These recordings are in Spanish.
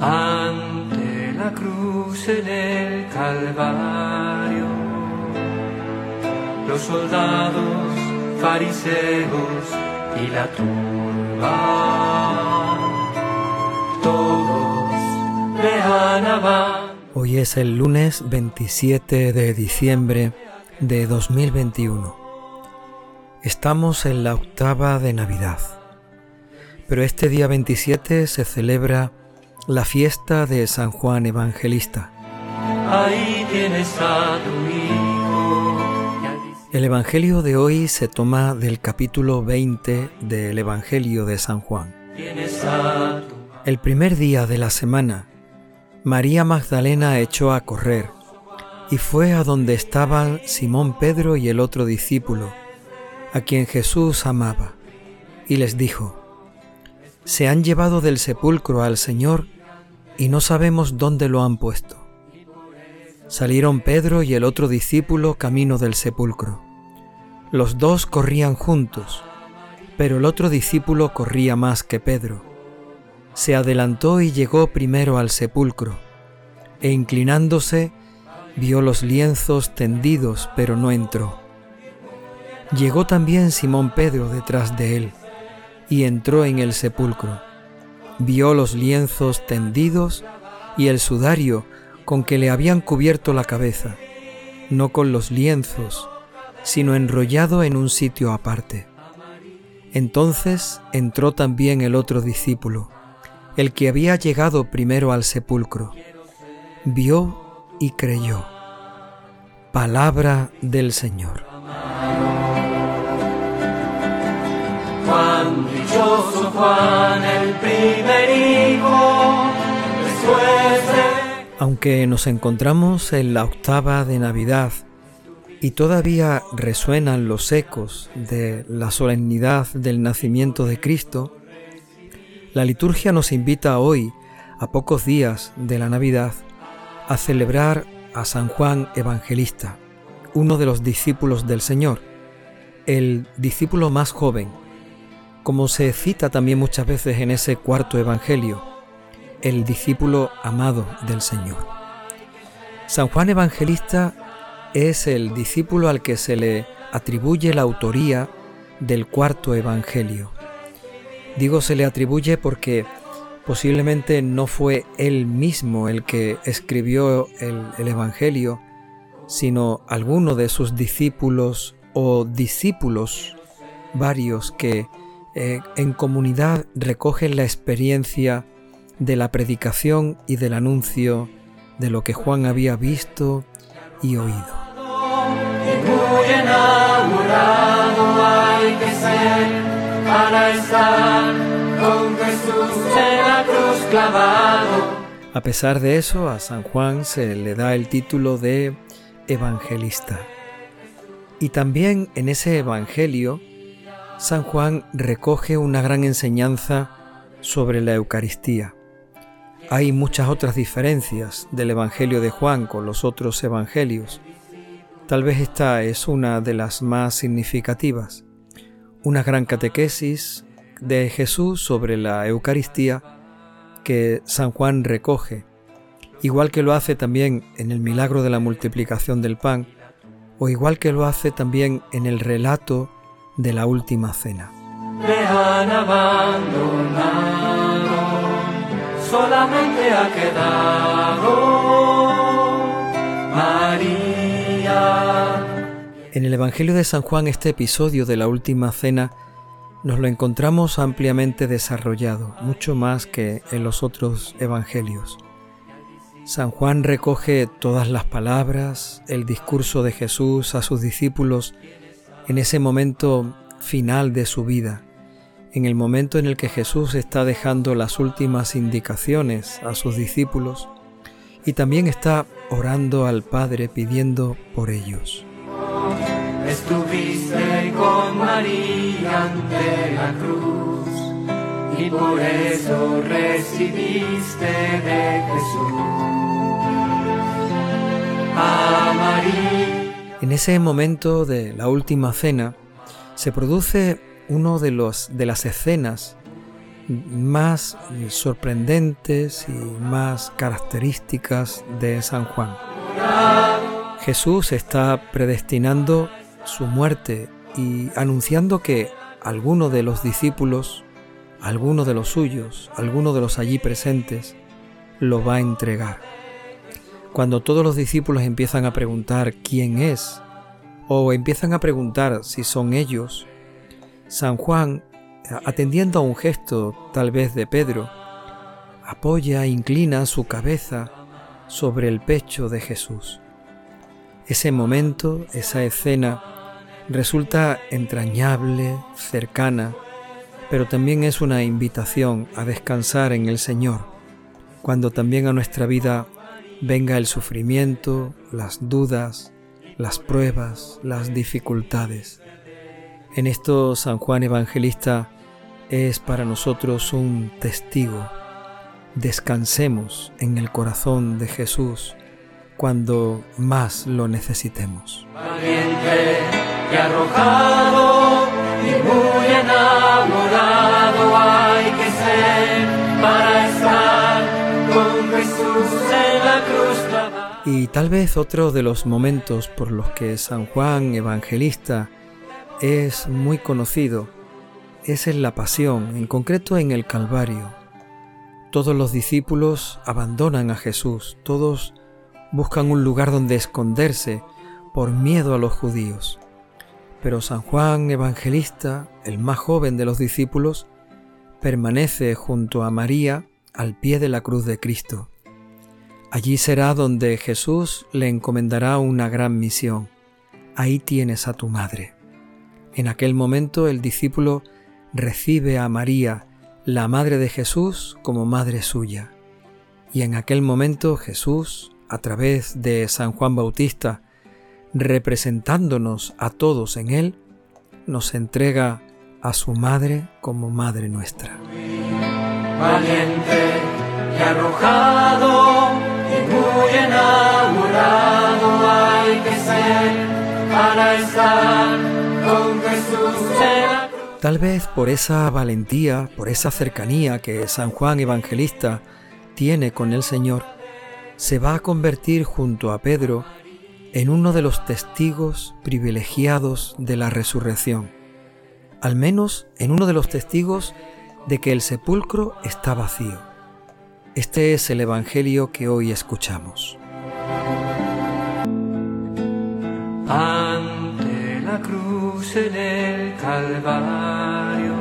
ante la cruz en el Calvario. Los soldados, fariseos y la turba, todos le. Hoy es el lunes 27 de diciembre de 2021. Estamos en la octava de Navidad, pero este día 27 se celebra la fiesta de San Juan Evangelista. Ahí tienes a tu hijo. El Evangelio de hoy se toma del capítulo 20 del Evangelio de San Juan. El primer día de la semana, María Magdalena echó a correr y fue a donde estaban Simón Pedro y el otro discípulo, a quien Jesús amaba, y les dijo, Se han llevado del sepulcro al Señor y no sabemos dónde lo han puesto. Salieron Pedro y el otro discípulo camino del sepulcro. Los dos corrían juntos, pero el otro discípulo corría más que Pedro. Se adelantó y llegó primero al sepulcro, e inclinándose, vio los lienzos tendidos, pero no entró. Llegó también Simón Pedro detrás de él, y entró en el sepulcro. Vio los lienzos tendidos y el sudario con que le habían cubierto la cabeza, no con los lienzos, sino enrollado en un sitio aparte. Entonces entró también el otro discípulo, el que había llegado primero al sepulcro. Vio y creyó. Palabra del Señor. Dichoso Juan, el. Aunque nos encontramos en la octava de Navidad y todavía resuenan los ecos de la solemnidad del nacimiento de Cristo, la liturgia nos invita hoy, a pocos días de la Navidad, a celebrar a San Juan Evangelista, uno de los discípulos del Señor, el discípulo más joven, como se cita también muchas veces en ese cuarto Evangelio, el discípulo amado del Señor. San Juan Evangelista es el discípulo al que se le atribuye la autoría del cuarto Evangelio. Digo se le atribuye porque posiblemente no fue él mismo el que escribió el, el Evangelio, sino alguno de sus discípulos o discípulos varios que eh, en comunidad recogen la experiencia de la predicación y del anuncio de lo que Juan había visto y oído. Que. A pesar de eso, a San Juan se le da el título de evangelista. Y también en ese evangelio, San Juan recoge una gran enseñanza sobre la Eucaristía. Hay muchas otras diferencias del Evangelio de Juan con los otros evangelios. Tal vez esta es una de las más significativas. Una gran catequesis de Jesús sobre la Eucaristía que San Juan recoge, igual que lo hace también en el milagro de la multiplicación del pan, o igual que lo hace también en el relato de la última cena. Le han abandonado, solamente ha quedado María. En el Evangelio de San Juan este episodio de la última cena nos lo encontramos ampliamente desarrollado, mucho más que en los otros evangelios. San Juan recoge todas las palabras, el discurso de Jesús a sus discípulos en ese momento final de su vida, en el momento en el que Jesús está dejando las últimas indicaciones a sus discípulos y también está orando al Padre pidiendo por ellos. Estuviste con María ante la cruz y por eso recibiste de Jesús a. En ese momento de la última cena se produce uno de los de las escenas más sorprendentes y más características de San Juan. Jesús está predestinando su muerte y anunciando que alguno de los discípulos, alguno de los suyos, alguno de los allí presentes, lo va a entregar. Cuando todos los discípulos empiezan a preguntar quién es, o empiezan a preguntar si son ellos, San Juan, atendiendo a un gesto tal vez de Pedro, apoya e inclina su cabeza sobre el pecho de Jesús. Ese momento, esa escena, resulta entrañable, cercana, pero también es una invitación a descansar en el Señor, cuando también a nuestra vida venga el sufrimiento, las dudas, las pruebas, las dificultades. En esto San Juan Evangelista es para nosotros un testigo. Descansemos en el corazón de Jesús cuando más lo necesitemos. Y arrojado Y tal vez otro de los momentos por los que San Juan Evangelista es muy conocido es en la pasión, en concreto en el Calvario. Todos los discípulos abandonan a Jesús, todos buscan un lugar donde esconderse por miedo a los judíos. Pero San Juan Evangelista, el más joven de los discípulos, permanece junto a María al pie de la cruz de Cristo. Allí será donde Jesús le encomendará una gran misión. Ahí tienes a tu madre. En aquel momento el discípulo recibe a María, la madre de Jesús, como madre suya. Y en aquel momento Jesús, a través de San Juan Bautista, representándonos a todos en él, nos entrega a su madre como madre nuestra. Valiente y arrojado Tal vez por esa valentía, por esa cercanía que San Juan Evangelista tiene con el Señor, se va a convertir junto a Pedro en uno de los testigos privilegiados de la resurrección, al menos en uno de los testigos de que el sepulcro está vacío. Este es el Evangelio que hoy escuchamos. Ante la cruz en el Calvario,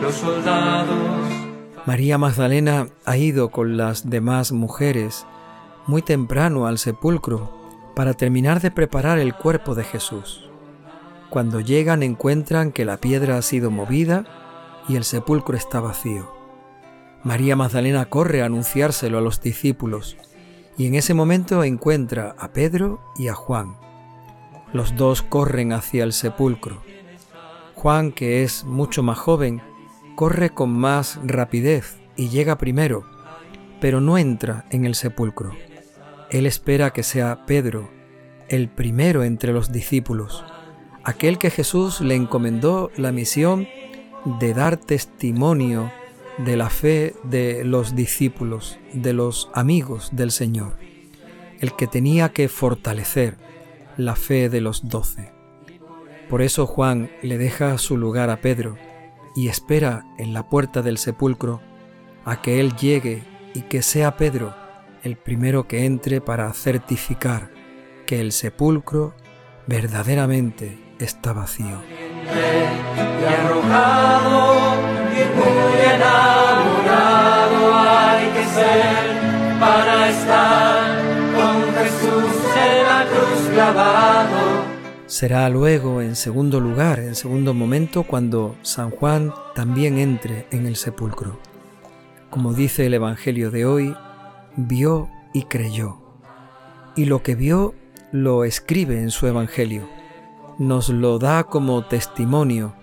los soldados María Magdalena ha ido con las demás mujeres muy temprano al sepulcro para terminar de preparar el cuerpo de Jesús. Cuando llegan encuentran que la piedra ha sido movida y el sepulcro está vacío. María Magdalena corre a anunciárselo a los discípulos y en ese momento encuentra a Pedro y a Juan. Los dos corren hacia el sepulcro. Juan, que es mucho más joven, corre con más rapidez y llega primero, pero no entra en el sepulcro. Él espera que sea Pedro, el primero entre los discípulos, aquel que Jesús le encomendó la misión de dar testimonio de la fe de los discípulos, de los amigos del Señor, el que tenía que fortalecer la fe de los doce. Por eso Juan le deja su lugar a Pedro y espera en la puerta del sepulcro a que Él llegue y que sea Pedro el primero que entre para certificar que el sepulcro verdaderamente está vacío. Hay ser para estar con Jesús en la cruz clavado. Será luego, en segundo lugar, en segundo momento, cuando San Juan también entre en el sepulcro. Como dice el Evangelio de hoy, vio y creyó. Y lo que vio lo escribe en su Evangelio. Nos lo da como testimonio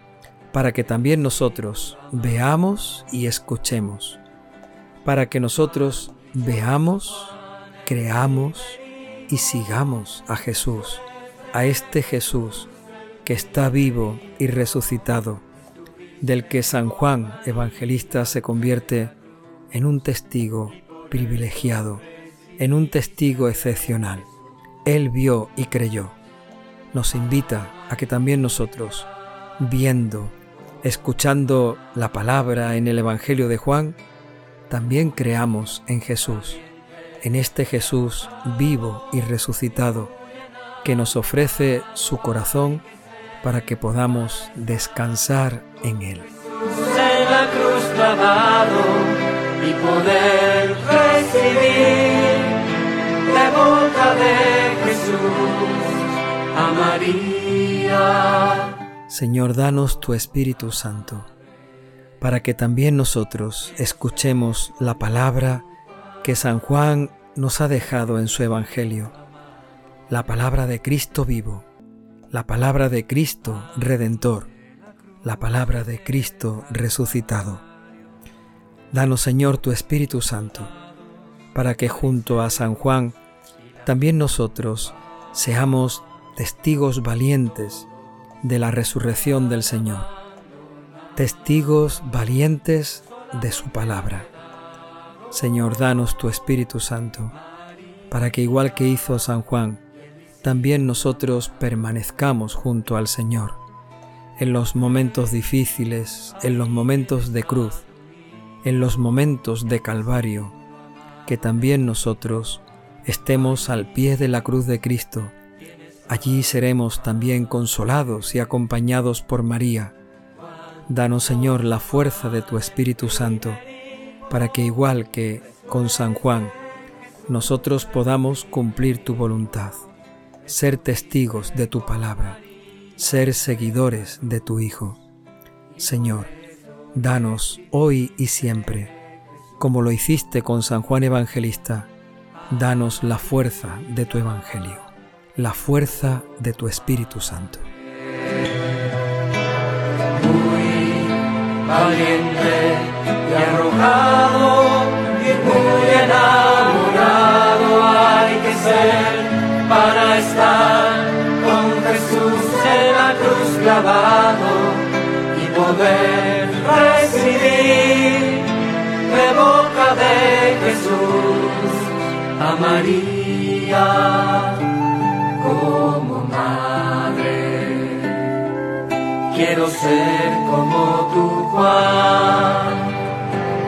para que también nosotros veamos y escuchemos. Para que nosotros veamos, creamos y sigamos a Jesús a este Jesús que está vivo y resucitado, del que San Juan Evangelista se convierte en un testigo privilegiado, en un testigo excepcional. Él vio y creyó. Nos invita a que también nosotros, viendo, escuchando la palabra en el Evangelio de Juan, también creamos en Jesús, en este Jesús vivo y resucitado, que nos ofrece su corazón para que podamos descansar en Él. La cruz y poder recibir de boca de Jesús a María. Señor, danos tu Espíritu Santo, para que también nosotros escuchemos la palabra que San Juan nos ha dejado en su Evangelio, la palabra de Cristo vivo, la palabra de Cristo redentor, la palabra de Cristo resucitado. Danos, Señor, tu Espíritu Santo, para que junto a San Juan también nosotros seamos testigos valientes de la resurrección del Señor, testigos valientes de su palabra. Señor, danos tu Espíritu Santo, para que igual que hizo San Juan, también nosotros permanezcamos junto al Señor, en los momentos difíciles, en los momentos de cruz, en los momentos de Calvario, que también nosotros estemos al pie de la cruz de Cristo, Allí seremos también consolados y acompañados por María. Danos, Señor, la fuerza de tu Espíritu Santo, para que igual que con San Juan, nosotros podamos cumplir tu voluntad, ser testigos de tu palabra, ser seguidores de tu Hijo. Señor, danos hoy y siempre, como lo hiciste con San Juan Evangelista, danos la fuerza de tu Evangelio la fuerza de tu Espíritu Santo. Muy valiente y arrojado y muy enamorado hay que ser para estar con Jesús en la cruz clavado y poder recibir de boca de Jesús a María Quiero ser como tu Juan,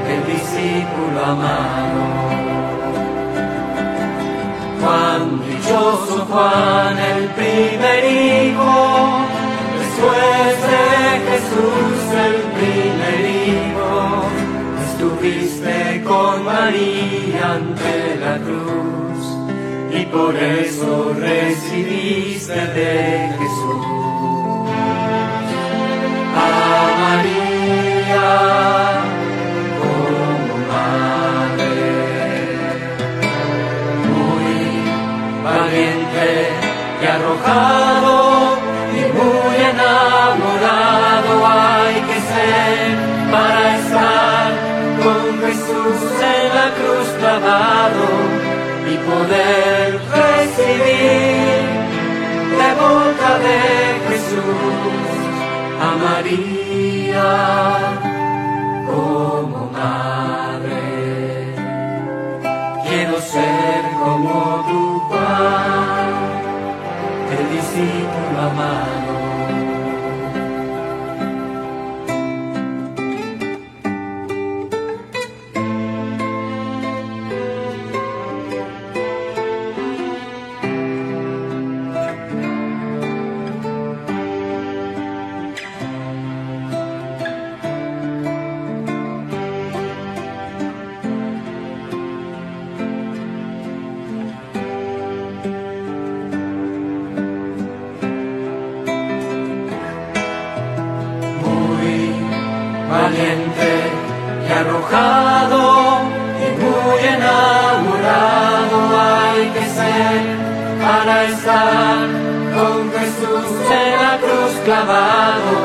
el discípulo amado. Juan, dichoso Juan, el primer hijo, después de Jesús el primer hijo, estuviste con María ante la cruz y por eso recibiste de Jesús poder recibir de boca de Jesús a María discípulo amado. clavado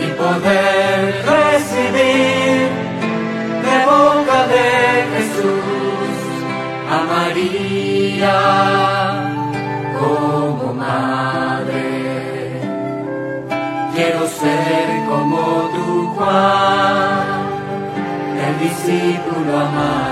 y poder recibir de boca de Jesús a María como madre. Quiero ser como tu Juan, el discípulo amado.